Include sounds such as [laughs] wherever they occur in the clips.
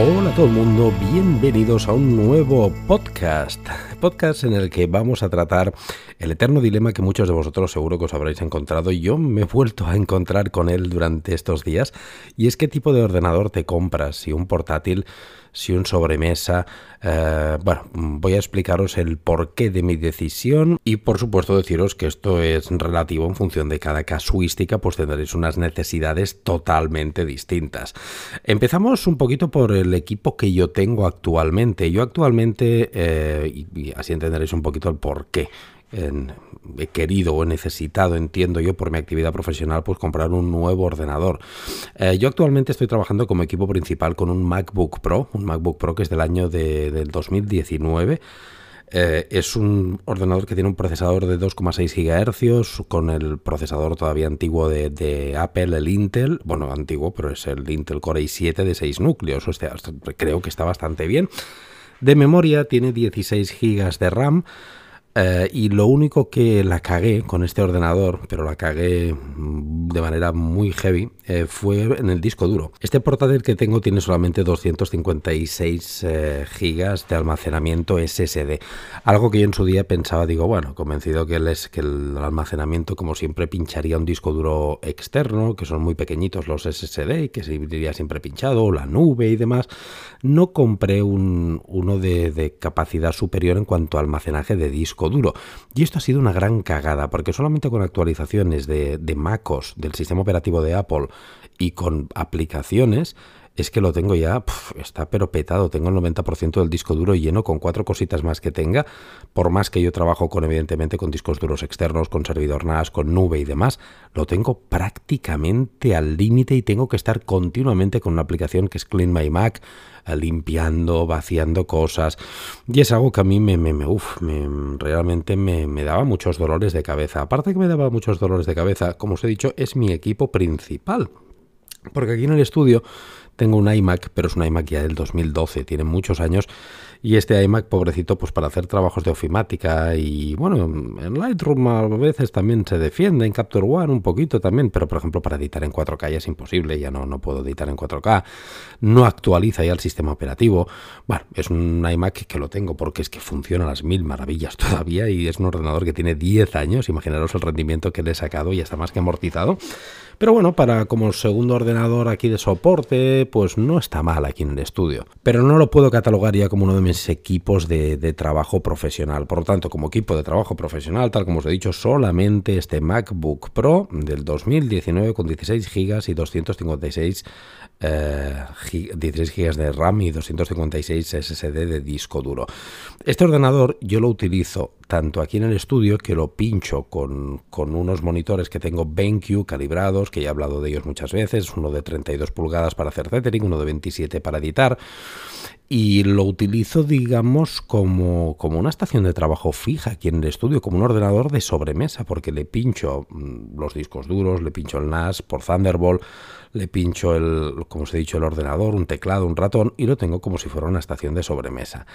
Hola todo el mundo, bienvenidos a un nuevo podcast. Podcast en el que vamos a tratar el eterno dilema que muchos de vosotros seguro que os habréis encontrado. y Yo me he vuelto a encontrar con él durante estos días. Y es qué tipo de ordenador te compras, si un portátil si un sobremesa. Eh, bueno, voy a explicaros el porqué de mi decisión y por supuesto deciros que esto es relativo en función de cada casuística, pues tendréis unas necesidades totalmente distintas. Empezamos un poquito por el equipo que yo tengo actualmente. Yo actualmente, eh, y así entenderéis un poquito el porqué he querido o he necesitado, entiendo yo, por mi actividad profesional, pues comprar un nuevo ordenador. Eh, yo actualmente estoy trabajando como equipo principal con un MacBook Pro, un MacBook Pro que es del año de, del 2019. Eh, es un ordenador que tiene un procesador de 2,6 GHz con el procesador todavía antiguo de, Apple, el Intel. Bueno, antiguo, pero es el Intel Core i7 de 6 núcleos. Creo que está bastante bien. De memoria tiene 16 GB de RAM. Eh, y lo único que la cagué con este ordenador, pero la cagué de manera muy heavy, eh, fue en el disco duro. Este portátil que tengo tiene solamente 256 eh, gigas de almacenamiento SSD. Algo que yo en su día pensaba, digo, bueno, convencido que, es, que el almacenamiento, como siempre, pincharía un disco duro externo, que son muy pequeñitos los SSD y que se iría siempre pinchado, la nube y demás. No compré un, uno de, de capacidad superior en cuanto a almacenaje de disco duro. Y esto ha sido una gran cagada, porque solamente con actualizaciones de, MacOS, del sistema operativo de Apple, y con aplicaciones, es que lo tengo ya, está pero petado, tengo el 90% del disco duro lleno con cuatro cositas más que tenga, por más que yo trabajo con evidentemente con discos duros externos, con servidor NAS, con nube y demás, lo tengo prácticamente al límite y tengo que estar continuamente con una aplicación que es Clean My Mac, eh, limpiando, vaciando cosas, y es algo que a mí me, me, me, me realmente me, me daba muchos dolores de cabeza. Aparte que me daba muchos dolores de cabeza, como os he dicho, es mi equipo principal. Porque aquí en el estudio tengo un iMac, pero es un iMac ya del 2012, tiene muchos años. Y este iMac, pobrecito, pues para hacer trabajos de ofimática y bueno, en Lightroom a veces también se defiende, en Capture One un poquito también, pero por ejemplo para editar en 4K ya es imposible, ya no, no puedo editar en 4K, no actualiza ya el sistema operativo. Bueno, es un iMac que lo tengo porque es que funciona a las mil maravillas [laughs] todavía y es un ordenador que tiene 10 años, imaginaros el rendimiento que le he sacado y está más que amortizado. Pero bueno, para como segundo ordenador aquí de soporte, pues no está mal aquí en el estudio. Pero no lo puedo catalogar ya como uno de mis equipos de, trabajo profesional. Por lo tanto, como equipo de trabajo profesional, tal como os he dicho, solamente este MacBook Pro del 2019 con 16 GB y 256 16 GB de RAM y 256 SSD de disco duro. Este ordenador yo lo utilizo tanto aquí en el estudio que lo pincho con, con unos monitores que tengo BenQ calibrados, que he hablado de ellos muchas veces, uno de 32 pulgadas para hacer tethering, uno de 27 para editar, y lo utilizo, digamos, como, como, una estación de trabajo fija aquí en el estudio, como un ordenador de sobremesa, porque le pincho mm, los discos duros, le pincho el NAS por Thunderbolt, le pincho el, como os he dicho, el ordenador, un teclado, un ratón, y lo tengo como si fuera una estación de sobremesa.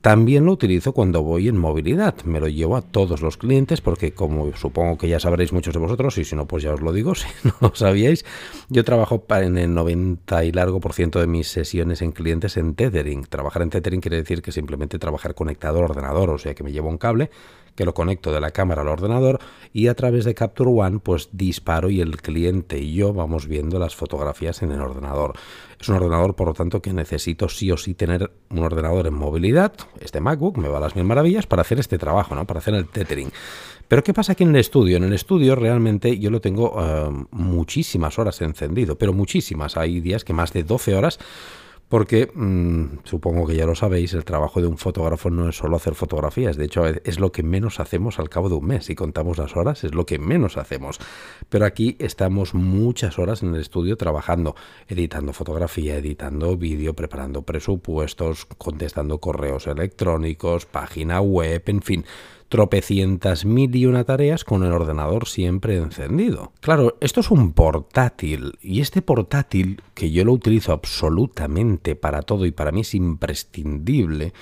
También lo utilizo cuando voy en movilidad, me lo llevo a todos los clientes porque como supongo que ya sabréis muchos de vosotros y si no pues ya os lo digo, [laughs] si no lo sabíais, yo trabajo en el 90 y largo por ciento de mis sesiones en clientes en tethering. Trabajar en tethering quiere decir que simplemente trabajar conectado al ordenador, o sea que me llevo un cable que lo conecto de la cámara al ordenador y a través de Capture One pues disparo y el cliente y yo vamos viendo las fotografías en el ordenador. Es un ordenador por lo tanto que necesito sí o sí tener un ordenador en movilidad, este MacBook me va a las mil maravillas para hacer este trabajo, ¿no? para hacer el tethering. Pero ¿qué pasa aquí en el estudio? En el estudio realmente yo lo tengo eh, muchísimas horas encendido, pero muchísimas. Hay días que más de 12 horas porque mm, supongo que ya lo sabéis, el trabajo de un fotógrafo no es solo hacer fotografías, de hecho es lo que menos hacemos al cabo de un mes, si contamos las horas es lo que menos hacemos. Pero aquí estamos muchas horas en el estudio trabajando, editando fotografía, editando vídeo, preparando presupuestos, contestando correos electrónicos, página web, en fin tropecientas mil y una tareas con el ordenador siempre encendido. Claro, esto es un portátil y este portátil, que yo lo utilizo absolutamente para todo y para mí es imprescindible,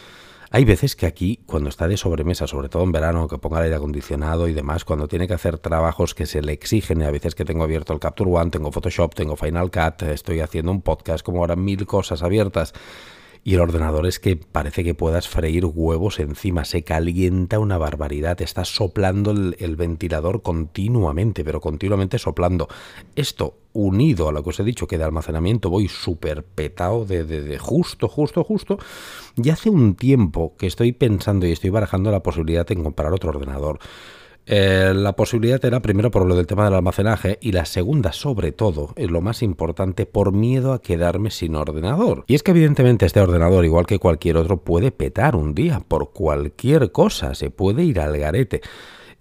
Hay veces que aquí, cuando está de sobremesa, sobre todo en verano, que ponga el aire acondicionado y demás, cuando tiene que hacer trabajos que se le exigen, y a veces que tengo abierto el Capture One, tengo Photoshop, tengo Final Cut, estoy haciendo un podcast, como ahora mil cosas abiertas, y el ordenador es que parece que puedas freír huevos encima, se calienta una barbaridad, está soplando el, ventilador continuamente, pero continuamente soplando. Esto unido a lo que os he dicho, que de almacenamiento voy súper petado de, de, justo, justo, justo, y hace un tiempo que estoy pensando y estoy barajando la posibilidad de comprar otro ordenador. Eh, la posibilidad era primero por lo del tema del almacenaje y la segunda sobre todo, es lo más importante, por miedo a quedarme sin ordenador. Y es que evidentemente este ordenador, igual que cualquier otro, puede petar un día por cualquier cosa, se puede ir al garete.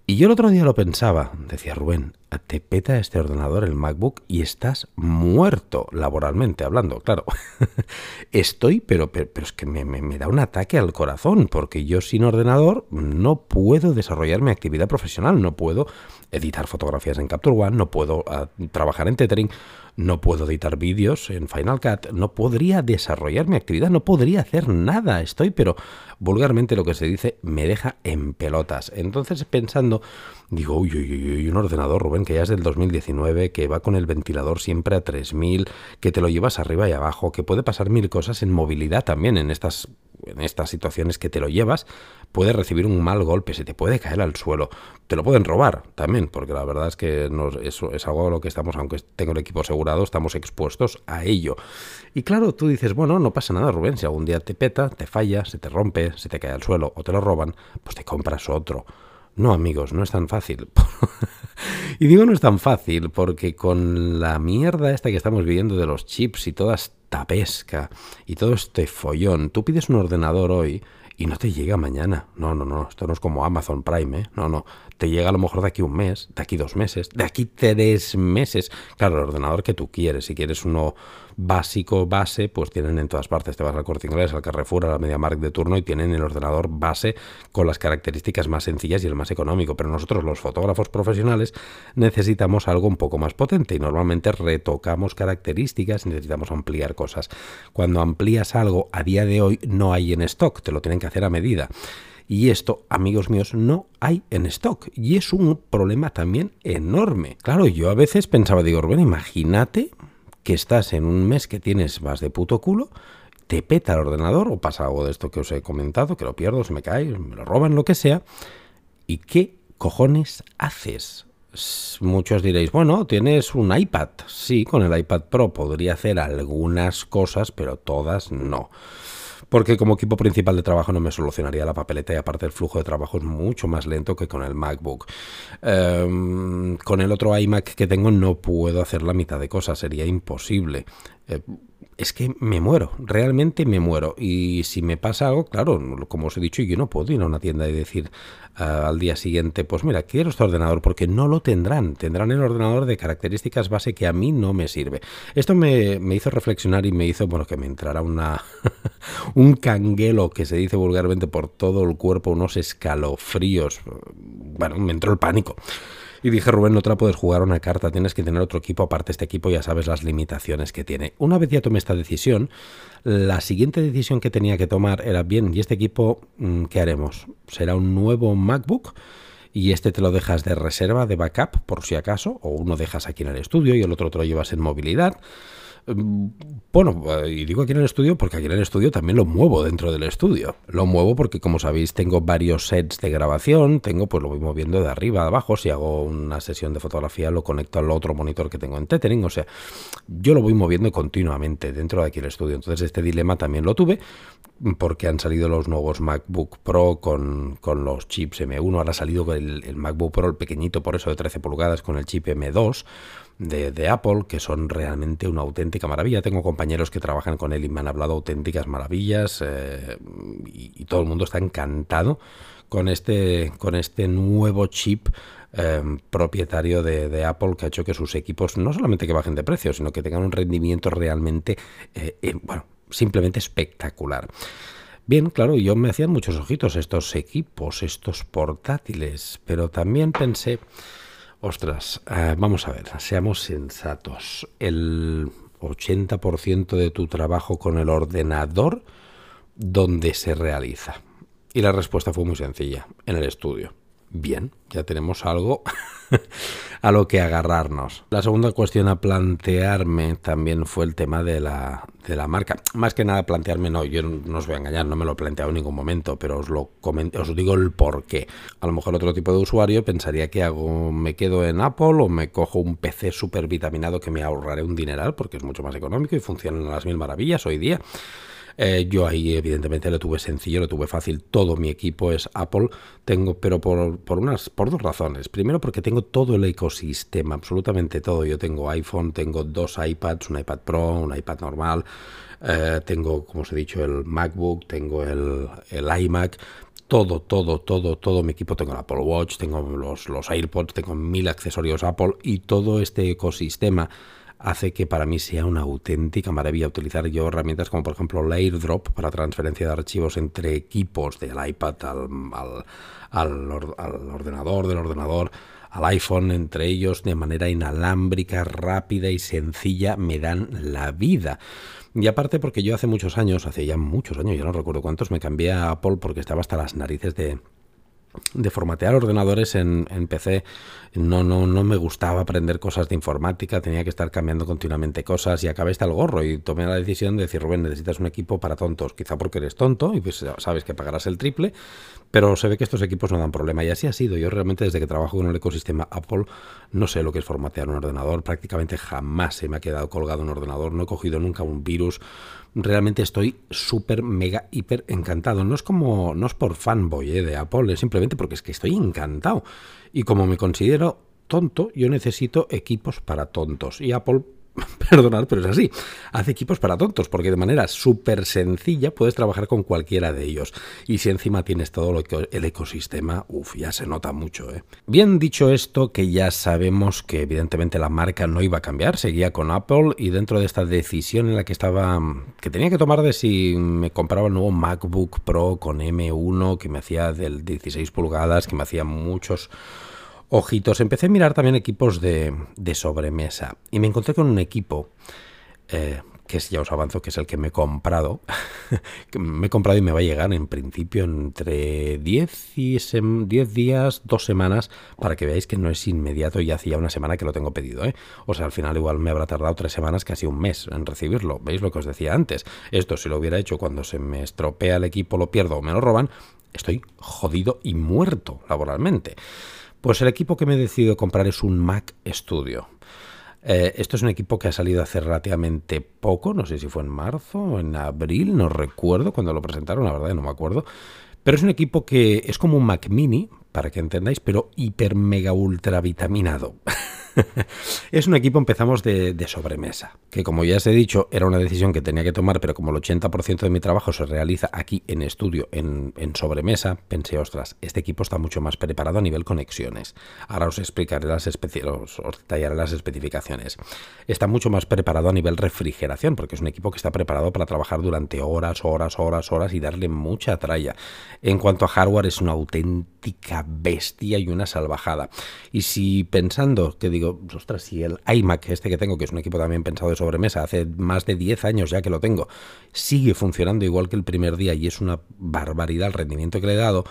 Y yo el otro día lo pensaba, decía Rubén, te peta este ordenador, el MacBook, y estás muerto laboralmente hablando, claro. [laughs] Estoy, pero, pero, es que me, me, da un ataque al corazón, porque yo sin ordenador no puedo desarrollar mi actividad profesional, no puedo editar fotografías en Capture One, no puedo ah, trabajar en tethering, no puedo editar vídeos en Final Cut, no podría desarrollar mi actividad, no podría hacer nada. Estoy, pero vulgarmente lo que se dice, me deja en pelotas. Entonces pensando, digo, uy, uy, uy, un ordenador, Rubén, que ya es del 2019, que va con el ventilador siempre a 3000, que te lo llevas arriba y abajo, que puede pasar mil cosas en movilidad también en estas en estas situaciones que te lo llevas, puedes recibir un mal golpe, se te puede caer al suelo, te lo pueden robar también, porque la verdad es que eso es algo a lo que estamos, aunque tengo el equipo asegurado, estamos expuestos a ello. Y claro, tú dices, bueno, no pasa nada, Rubén, si algún día te peta, te falla, se te rompe, se te cae al suelo o te lo roban, pues te compras otro. No, amigos, no es tan fácil. [laughs] y digo no es tan fácil porque con la mierda esta que estamos viviendo de los chips y toda esta pesca y todo este follón, tú pides un ordenador hoy y no te llega mañana. No, no, no, esto no es como Amazon Prime, ¿eh? No, no, te llega a lo mejor de aquí un mes, de aquí dos meses, de aquí tres meses. Claro, el ordenador que tú quieres, si quieres uno básico, base, pues tienen en todas partes. Te vas al corte inglés, al Carrefour, a la MediaMarkt de turno y tienen el ordenador base con las características más sencillas y el más económico. Pero nosotros, los fotógrafos profesionales, necesitamos algo un poco más potente y normalmente retocamos características, necesitamos ampliar cosas. Cuando amplías algo a día de hoy no hay en stock, te lo tienen que hacer a medida. Y esto, amigos míos, no hay en stock. Y es un problema también enorme. Claro, yo a veces pensaba, digo, Rubén, imagínate que estás en un mes que tienes más de puto culo, te peta el ordenador o pasa algo de esto que os he comentado, que lo pierdo, se me cae, me lo roban, lo que sea. ¿Y qué cojones haces? Muchos diréis, bueno, tienes un iPad. Sí, con el iPad Pro podría hacer algunas cosas, pero todas no porque como equipo principal de trabajo no me solucionaría la papeleta y aparte el flujo de trabajo es mucho más lento que con el MacBook. Em, con el otro iMac que tengo no puedo hacer la mitad de cosas, sería imposible. Eh, es que me muero, realmente me muero. Y si me pasa algo, claro, como os he dicho, yo no puedo ir a una tienda y decir ah, al día siguiente, pues mira, quiero este ordenador, porque no lo tendrán. Tendrán el ordenador de características base que a mí no me sirve. Esto me, me hizo reflexionar y me hizo, bueno, que me entrara una [laughs] un canguelo que se dice vulgarmente por todo el cuerpo, unos escalofríos. Bueno, me entró el pánico. Y dije, Rubén, no te la puedes jugar una carta, tienes que tener otro equipo, aparte este equipo ya sabes las limitaciones que tiene. Una vez ya tomé esta decisión, la siguiente decisión que tenía que tomar era, bien, ¿y este equipo mm, qué haremos? ¿Será un nuevo MacBook? y este te lo dejas de reserva, de backup, por si acaso, o uno dejas aquí en el estudio y el otro te lo llevas en movilidad. Bueno, y digo aquí en el estudio porque aquí en el estudio también lo muevo dentro del estudio. Lo muevo porque, como sabéis, tengo varios sets de grabación. Tengo, pues lo voy moviendo de arriba a abajo. Si hago una sesión de fotografía, lo conecto al otro monitor que tengo en tethering. O sea, yo lo voy moviendo continuamente dentro de aquí el estudio. Entonces, este dilema también lo tuve porque han salido los nuevos MacBook Pro con, los chips M1. Ahora ha salido el, el MacBook Pro, el pequeñito, por eso de 13 pulgadas, con el chip M2 de, Apple, que son realmente una auténtica maravilla. Tengo compañeros que trabajan con él y me han hablado auténticas maravillas eh, y, todo el mundo está encantado con este, con este nuevo chip eh, propietario de, Apple que ha hecho que sus equipos no solamente que bajen de precio, sino que tengan un rendimiento realmente, eh, bueno, simplemente espectacular. Bien, claro, yo me hacían muchos ojitos estos equipos, estos portátiles, pero también pensé, Ostras, eh, vamos a ver, seamos sensatos. El 80% de tu trabajo con el ordenador, ¿dónde se realiza? Y la respuesta fue muy sencilla, en el estudio. Bien, ya tenemos algo [laughs] a lo que agarrarnos. La segunda cuestión a plantearme también fue el tema de la, de la marca. Más que nada plantearme, no, yo no os voy a engañar, no me lo he planteado en ningún momento, pero os lo os digo el por qué. A lo mejor otro tipo de usuario pensaría que hago, me quedo en Apple o me cojo un PC súper vitaminado que me ahorraré un dineral porque es mucho más económico y funcionan a las mil maravillas hoy día. Eh, yo ahí evidentemente lo tuve sencillo, lo tuve fácil. Todo mi equipo es Apple. Tengo, pero por, por, unas, por dos razones. Primero porque tengo todo el ecosistema, absolutamente todo. Yo tengo iPhone, tengo dos iPads, un iPad Pro, un iPad normal. Eh, tengo, como os he dicho, el MacBook, tengo el, el iMac, todo, todo, todo, todo mi equipo. Tengo el Apple Watch, tengo los, los AirPods, tengo mil accesorios Apple y todo este ecosistema hace que para mí sea una auténtica maravilla utilizar yo herramientas como por ejemplo el AirDrop para transferencia de archivos entre equipos del iPad al, al, ordenador, del ordenador al iPhone, entre ellos de manera inalámbrica, rápida y sencilla, me dan la vida. Y aparte porque yo hace muchos años, hace ya muchos años, ya no recuerdo cuántos, me cambié a Apple porque estaba hasta las narices de, de formatear ordenadores en, PC no, no, no me gustaba aprender cosas de informática, tenía que estar cambiando continuamente cosas y acabé hasta el gorro y tomé la decisión de decir, Rubén, necesitas un equipo para tontos, quizá porque eres tonto y pues sabes que pagarás el triple, pero se ve que estos equipos no dan problema y así ha sido. Yo realmente desde que trabajo con el ecosistema Apple no sé lo que es formatear un ordenador, prácticamente jamás se me ha quedado colgado un ordenador, no he cogido nunca un virus, realmente estoy súper, mega, hiper encantado. No es como, no es por fanboy eh, de Apple, es simplemente porque es que estoy encantado. Y como me considero tonto, yo necesito equipos para tontos. Y Apple [laughs] perdonad, pero es así. Hace equipos para tontos, porque de manera súper sencilla puedes trabajar con cualquiera de ellos. Y si encima tienes todo lo que, el ecosistema, uff, ya se nota mucho. ¿eh? Bien dicho esto, que ya sabemos que evidentemente la marca no iba a cambiar, seguía con Apple y dentro de esta decisión en la que estaba, que tenía que tomar de si me compraba el nuevo MacBook Pro con M1, que me hacía del 16 pulgadas, que me hacía muchos ojitos. Empecé a mirar también equipos de, sobremesa y me encontré con un equipo eh, que ya os avanzo que es el que me he comprado. [laughs] me he comprado y me va a llegar en principio entre 10, y 10 días, dos semanas, para que veáis que no es inmediato y hacía una semana que lo tengo pedido. ¿eh? O sea, al final igual me habrá tardado tres semanas, casi un mes en recibirlo. ¿Veis lo que os decía antes? Esto si lo hubiera hecho cuando se me estropea el equipo, lo pierdo o me lo roban, estoy jodido y muerto laboralmente. Pues el equipo que me he decidido comprar es un Mac Studio. Eh, esto es un equipo que ha salido hace relativamente poco, no sé si fue en marzo o en abril, no recuerdo cuando lo presentaron, la verdad no me acuerdo. Pero es un equipo que es como un Mac mini, para que entendáis, pero hiper mega ultra vitaminado. [laughs] [laughs] es un equipo, empezamos de, sobremesa, que como ya os he dicho, era una decisión que tenía que tomar, pero como el 80% de mi trabajo se realiza aquí en estudio, en, sobremesa, pensé, ostras, este equipo está mucho más preparado a nivel conexiones. Ahora os explicaré las, os, os detallaré las especificaciones. Está mucho más preparado a nivel refrigeración, porque es un equipo que está preparado para trabajar durante horas, horas, horas, horas y darle mucha tralla. En cuanto a hardware, es una auténtica bestia y una salvajada. Y si pensando que digo, ostras, si el iMac este que tengo, que es un equipo también pensado de sobremesa, hace más de 10 años ya que lo tengo, sigue funcionando igual que el primer día y es una barbaridad el rendimiento que le he dado,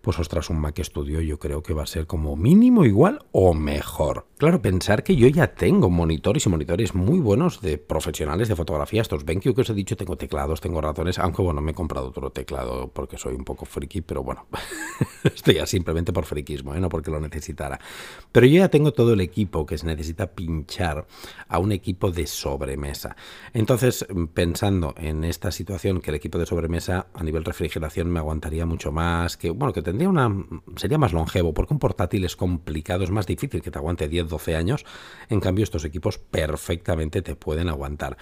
pues ostras, un Mac Studio yo creo que va a ser como mínimo igual o mejor. Claro, pensar que yo ya tengo monitores y monitores muy buenos de profesionales de fotografía. Estos BenQ que os he dicho, tengo teclados, tengo ratones, aunque bueno, me he comprado otro teclado porque soy un poco friki, pero bueno, [laughs] estoy ya simplemente por friquismo, ¿eh? no porque lo necesitara. Pero yo ya tengo todo el equipo que se necesita pinchar a un equipo de sobremesa. Entonces, pensando en esta situación, que el equipo de sobremesa a nivel refrigeración me aguantaría mucho más, que bueno, que tendría una sería más longevo, porque un portátil es complicado, es más difícil que te aguante 10 12 años. En cambio, estos equipos perfectamente te pueden aguantar.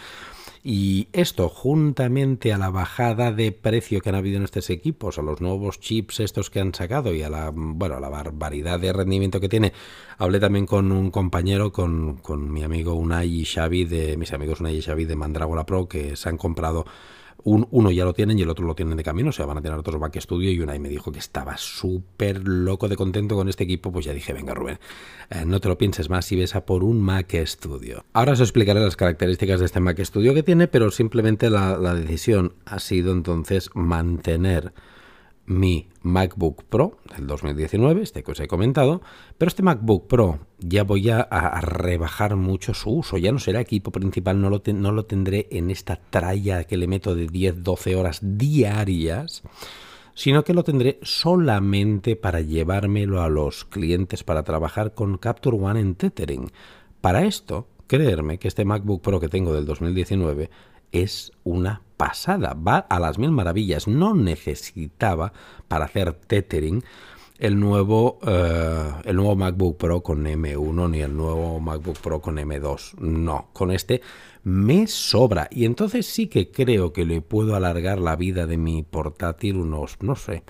Y esto, juntamente a la bajada de precio que han habido en estos equipos, a los nuevos chips estos que han sacado y a la, bueno, a la barbaridad de rendimiento que tiene, hablé también con un compañero, con, con mi amigo Unai y Xavi, de mis amigos Unai y Xavi de Mandrágora Pro, que se han comprado uno ya lo tienen y el otro lo tienen de camino, o sea, van a tener otros Mac Studio y una y me dijo que estaba súper loco de contento con este equipo, pues ya dije, venga Rubén, eh, no te lo pienses más y ves a por un Mac Studio. Ahora os explicaré las características de este Mac Studio que tiene, pero simplemente la, decisión ha sido entonces mantener mi MacBook Pro del 2019, este que os he comentado, pero este MacBook Pro ya voy a, rebajar mucho su uso, ya no será equipo principal, no lo, no lo tendré en esta tralla que le meto de 10-12 horas diarias, sino que lo tendré solamente para llevármelo a los clientes para trabajar con Capture One en Tethering. Para esto, creerme que este MacBook Pro que tengo del 2019 es una pasada, va a las mil maravillas. No necesitaba para hacer tethering el nuevo, eh, el nuevo MacBook Pro con M1 ni el nuevo MacBook Pro con M2. No, con este me sobra. Y entonces sí que creo que le puedo alargar la vida de mi portátil unos, no sé,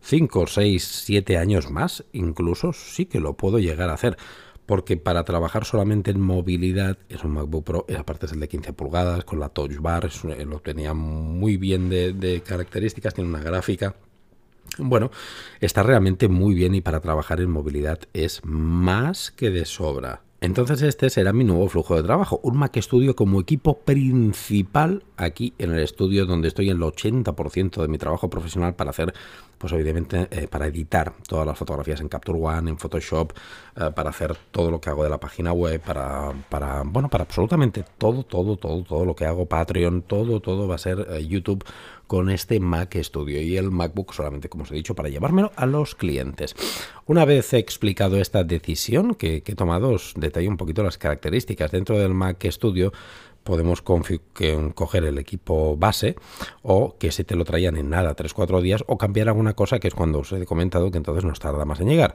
5, 6, 7 años más. Incluso sí que lo puedo llegar a hacer porque para trabajar solamente en movilidad es un MacBook Pro, aparte es el de 15 pulgadas, con la Touch Bar, eh, lo tenía muy bien de características, tiene una gráfica bueno, está realmente muy bien y para trabajar en movilidad es más que de sobra. Entonces este será mi nuevo flujo de trabajo, un Mac Studio como equipo principal aquí en el estudio donde estoy en el 80% de mi trabajo profesional para hacer, pues evidentemente eh, para editar todas las fotografías en Capture One, en Photoshop, eh, para hacer todo lo que hago de la página web, para, para, bueno, para absolutamente todo, todo, todo, todo lo que hago, Patreon, todo, todo va a ser eh, YouTube con este Mac Studio y el MacBook solamente, como os he dicho, para llevármelo a los clientes. Una vez he explicado esta decisión que, he tomado, os detallo un poquito las características. Dentro del Mac Studio podemos coger el equipo base o que se te lo traían en nada, 3-4 días, o cambiar alguna cosa que es cuando os he comentado que entonces nos tarda más en llegar.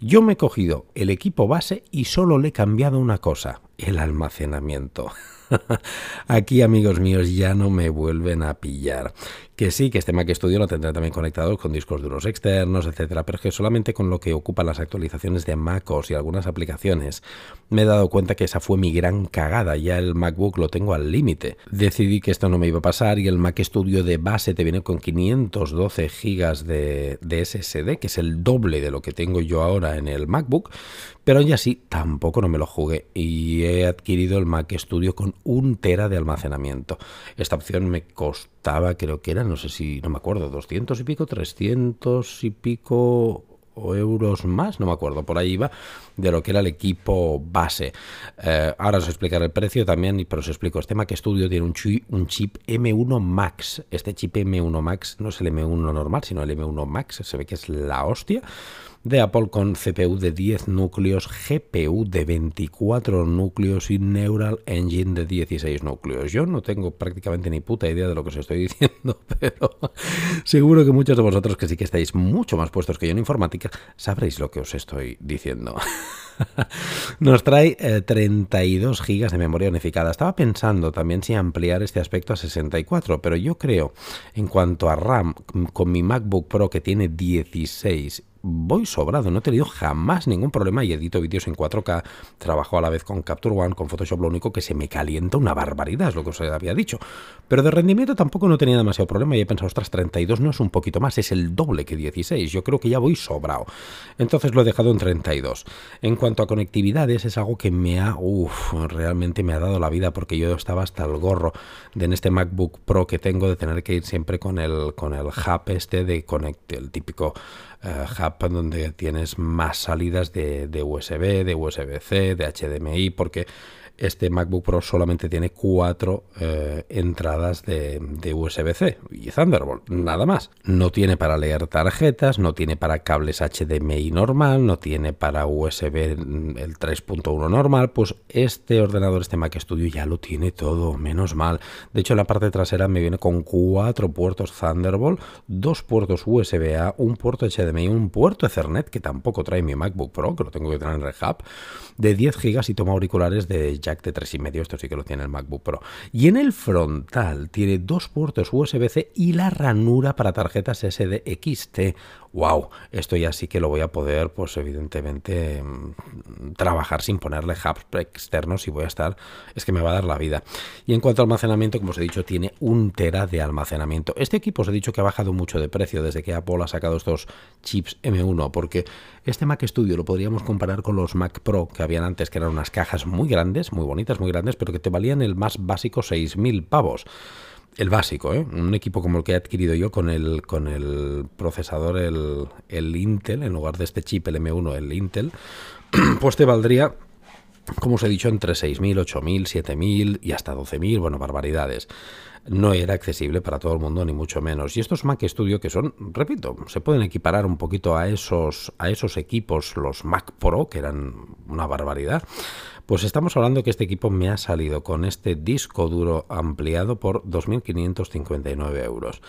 Yo me he cogido el equipo base y solo le he cambiado una cosa, el almacenamiento. [laughs] [laughs] Aquí, amigos míos, ya no me vuelven a pillar. Que sí, que este Mac Studio lo tendrá también conectado con discos duros externos, etcétera, pero que solamente con lo que ocupan las actualizaciones de MacOS y algunas aplicaciones me he dado cuenta que esa fue mi gran cagada. Ya el MacBook lo tengo al límite. Decidí que esto no me iba a pasar y el Mac Studio de base te viene con 512 GB de, de SSD, que es el doble de lo que tengo yo ahora en el MacBook, pero ya sí, tampoco no me lo jugué y he adquirido el Mac Studio con un tera de almacenamiento. Esta opción me costaba, creo que era, no sé si, no me acuerdo, 200 y pico, 300 y pico euros más, no me acuerdo, por ahí iba, de lo que era el equipo base. Eh, ahora os explicaré el precio también, pero os explico. Este Mac Studio tiene un un chip M1 Max. Este chip M1 Max no es el M1 normal, sino el M1 Max, se ve que es la hostia de Apple con CPU de 10 núcleos, GPU de 24 núcleos y Neural Engine de 16 núcleos. Yo no tengo prácticamente ni puta idea de lo que os estoy [laughs] diciendo, pero seguro que muchos de vosotros que sí que estáis mucho más puestos que yo en informática, sabréis lo que os estoy diciendo. [laughs] Nos trae 32 eh, GB de memoria unificada. Estaba pensando también si ampliar este aspecto a 64, pero yo creo, en cuanto a RAM, con mi MacBook Pro que tiene 16 voy sobrado, no he tenido jamás ningún problema y edito vídeos en 4K, trabajo a la vez con Capture One, con Photoshop, lo único que se me calienta una barbaridad, es lo que os había dicho. Pero de rendimiento tampoco no tenía demasiado problema y he pensado, ostras, 32 no es un poquito más, es el doble que 16, yo creo que ya voy sobrado. Entonces lo he dejado en 32. En cuanto a conectividades, es algo que me ha, uff, realmente me ha dado la vida porque yo estaba hasta el gorro de en este MacBook Pro que tengo de tener que ir siempre con el, con el hub este de conect, el típico uh, hub donde tienes más salidas de, de USB, de USB-C, de HDMI, porque este MacBook Pro solamente tiene cuatro eh, entradas de, USB-C y Thunderbolt, nada más. No tiene para leer tarjetas, no tiene para cables HDMI normal, no tiene para USB el 3.1 normal. Pues este ordenador, este Mac Studio ya lo tiene todo, menos mal. De hecho, la parte trasera me viene con cuatro puertos Thunderbolt, dos puertos USB-A, un puerto HDMI, un puerto Ethernet que tampoco trae mi MacBook Pro, que lo tengo que tener en hub, de 10 GB y toma auriculares de jack de 3,5, esto sí que lo tiene el MacBook Pro. Y en el frontal tiene dos puertos USB-C y la ranura para tarjetas SDXT wow, esto ya sí que lo voy a poder, pues evidentemente, mm, trabajar sin ponerle hubs externos y voy a estar, es que me va a dar la vida. Y en cuanto al almacenamiento, como os he dicho, tiene un tera de almacenamiento. Este equipo os he dicho que ha bajado mucho de precio desde que Apple ha sacado estos chips M1, porque este Mac Studio lo podríamos comparar con los Mac Pro que habían antes, que eran unas cajas muy grandes, muy bonitas, muy grandes, pero que te valían el más básico 6.000 pavos. el básico, ¿eh? un equipo como el que he adquirido yo con el, con el procesador, el, el Intel, en lugar de este chip, el M1, el Intel, [clears throat] pues te valdría como os he dicho, entre 6.000, 8.000, 7.000 y hasta 12.000, bueno, barbaridades. No era accesible para todo el mundo, ni mucho menos. Y estos Mac Studio que son, repito, se pueden equiparar un poquito a esos, a esos equipos, los Mac Pro, que eran una barbaridad. Pues estamos hablando que este equipo me ha salido con este disco duro ampliado por 2.559 euros.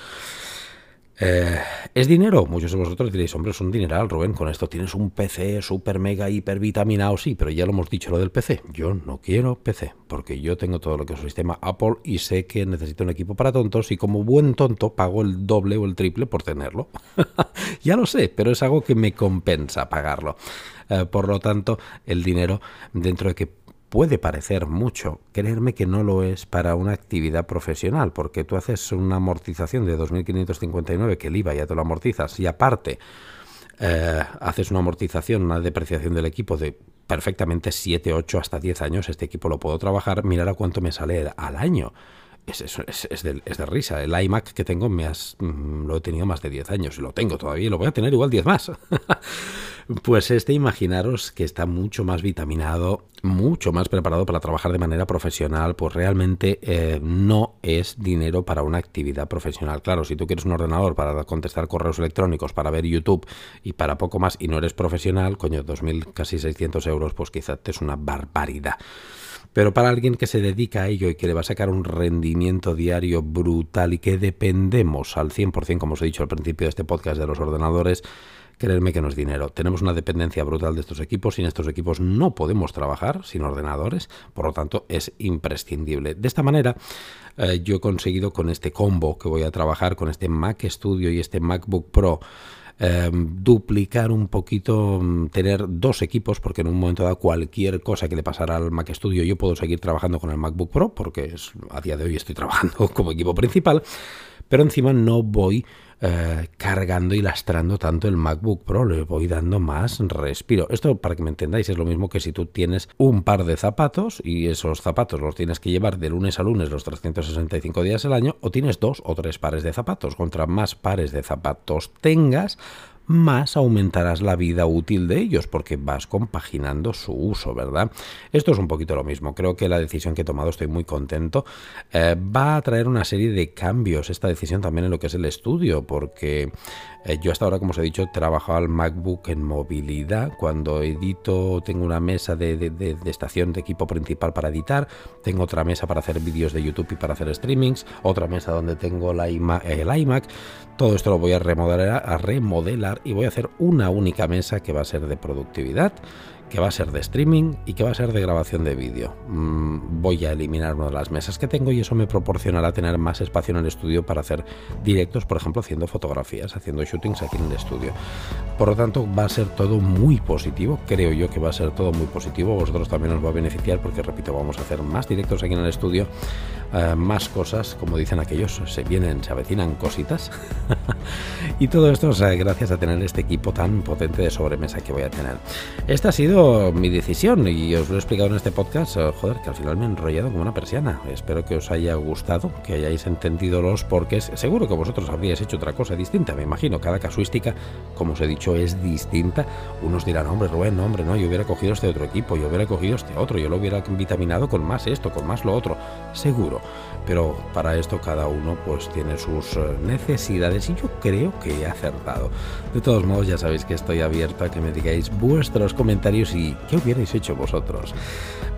Eh, ¿Es dinero? Muchos de vosotros diréis, hombre, es un dineral, Rubén, con esto tienes un PC super mega hiper vitaminado, sí, pero ya lo hemos dicho lo del PC. Yo no quiero PC, porque yo tengo todo lo que es el sistema Apple y sé que necesito un equipo para tontos y como buen tonto pago el doble o el triple por tenerlo. [laughs] ya lo sé, pero es algo que me compensa pagarlo. Eh, por lo tanto, el dinero, dentro de que puede parecer mucho, creerme que no lo es para una actividad profesional, porque tú haces una amortización de 2.559, que el IVA ya te lo amortizas, y aparte eh, haces una amortización, una depreciación del equipo de perfectamente 7, 8, hasta 10 años, este equipo lo puedo trabajar, mirar a cuánto me sale al año. Es, es, de, es, de, risa. El iMac que tengo me has, mm, lo he tenido más de 10 años y lo tengo todavía lo voy a tener igual 10 más. [laughs] Pues este, imaginaros que está mucho más vitaminado, mucho más preparado para trabajar de manera profesional, pues realmente eh, no es dinero para una actividad profesional. Claro, si tú quieres un ordenador para contestar correos electrónicos, para ver YouTube y para poco más y no eres profesional, coño, 2.000, casi 600 euros, pues quizás te es una barbaridad. Pero para alguien que se dedica a ello y que le va a sacar un rendimiento diario brutal y que dependemos al 100%, como os he dicho al principio de este podcast, de los ordenadores, Creerme que no es dinero. Tenemos una dependencia brutal de estos equipos. Sin estos equipos no podemos trabajar, sin ordenadores. Por lo tanto, es imprescindible. De esta manera, eh, yo he conseguido con este combo que voy a trabajar, con este Mac Studio y este MacBook Pro, em, duplicar un poquito, mm, tener dos equipos, porque en un momento dado cualquier cosa que le pasara al Mac Studio, yo puedo seguir trabajando con el MacBook Pro, porque es, a día de hoy estoy trabajando [laughs] como equipo principal, pero encima no voy eh, cargando y lastrando tanto el MacBook Pro, le voy dando más respiro. Esto, para que me entendáis, es lo mismo que si tú tienes un par de zapatos y esos zapatos los tienes que llevar de lunes a lunes los 365 días al año, o tienes dos o tres pares de zapatos. Contra más pares de zapatos tengas, más aumentarás la vida útil de ellos porque vas compaginando su uso, ¿verdad? Esto es un poquito lo mismo. Creo que la decisión que he tomado, estoy muy contento, eh, va a traer una serie de cambios esta decisión también en lo que es el estudio porque eh, yo hasta ahora, como os he dicho, trabajado al MacBook en movilidad. Cuando edito, tengo una mesa de, de, estación de equipo principal para editar, tengo otra mesa para hacer vídeos de YouTube y para hacer streamings, otra mesa donde tengo la el iMac. Todo esto lo voy a remodelar, a remodelar y voy a hacer una única mesa que va a ser de productividad que va a ser de streaming y que va a ser de grabación de vídeo. Mm, voy a eliminar una de las mesas que tengo y eso me proporcionará tener más espacio en el estudio para hacer directos, por ejemplo, haciendo fotografías, haciendo shootings aquí en el estudio. Por lo tanto, va a ser todo muy positivo, creo yo que va a ser todo muy positivo, vosotros también os va a beneficiar porque, repito, vamos a hacer más directos aquí en el estudio, eh, más cosas, como dicen aquellos, se vienen, se avecinan cositas. [laughs] [laughs] y todo esto es gracias a tener este equipo tan potente de sobremesa que voy a tener. Esta ha sido mi decisión y os lo he explicado en este podcast. Eh, joder, que al final me he enrollado como una persiana. Espero que os haya gustado, que hayáis entendido los porqués. Seguro que vosotros habríais hecho otra cosa distinta, me imagino. Cada casuística, como os he dicho, es distinta. Unos dirán, hombre, Rubén, hombre, no, yo hubiera cogido este otro equipo, yo hubiera cogido este otro, yo lo hubiera vitaminado con más esto, con más lo otro. Seguro pero para esto cada uno pues tiene sus eh, necesidades y yo creo que he acertado. De todos modos ya sabéis que estoy abierto a que me digáis vuestros comentarios y qué hubierais hecho vosotros.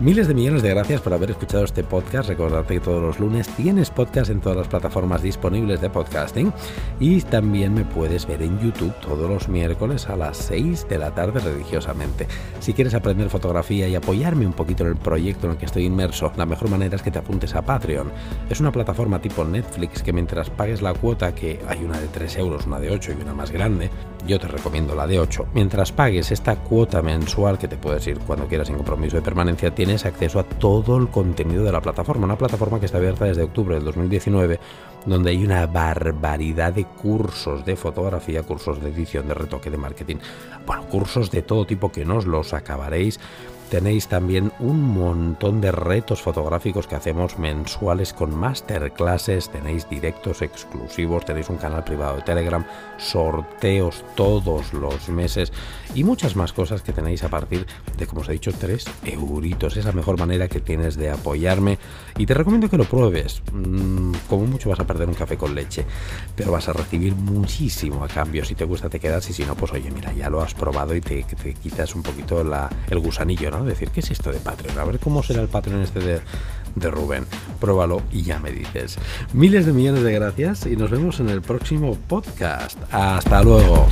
Miles de millones de gracias por haber escuchado este podcast. Recordarte que todos los lunes tienes podcast en todas las plataformas disponibles de podcasting y también me puedes ver en YouTube todos los miércoles a las 6 de la tarde religiosamente. Si quieres aprender fotografía y apoyarme un poquito en el proyecto en el que estoy inmerso, la mejor manera es que te apuntes a Patreon. Es una plataforma tipo Netflix que mientras pagues la cuota, que hay una de 3 euros, una de 8 y una más grande, yo te recomiendo la de 8. Mientras pagues esta cuota mensual que te puedes ir cuando quieras sin compromiso de permanencia, tienes acceso a todo el contenido de la plataforma. Una plataforma que está abierta desde octubre del 2019, donde hay una barbaridad de cursos de fotografía, cursos de edición, de retoque, de marketing. Bueno, cursos de todo tipo que no os los acabaréis Tenéis también un montón de retos fotográficos que hacemos mensuales con masterclasses, tenéis directos exclusivos, tenéis un canal privado de Telegram, sorteos todos los meses y muchas más cosas que tenéis a partir de, como os he dicho, 3 euritos. Es la mejor manera que tienes de apoyarme y te recomiendo que lo pruebes. Mm, como mucho vas a perder un café con leche, pero vas a recibir muchísimo a cambio. Si te gusta te quedas y si no, pues oye, mira, ya lo has probado y te, quitas un poquito la, el gusanillo, Decir, ¿qué es esto de Patreon? A ver cómo será el Patreon este de, de Rubén. Pruébalo y ya me dices. Miles de millones de gracias y nos vemos en el próximo podcast. Hasta luego.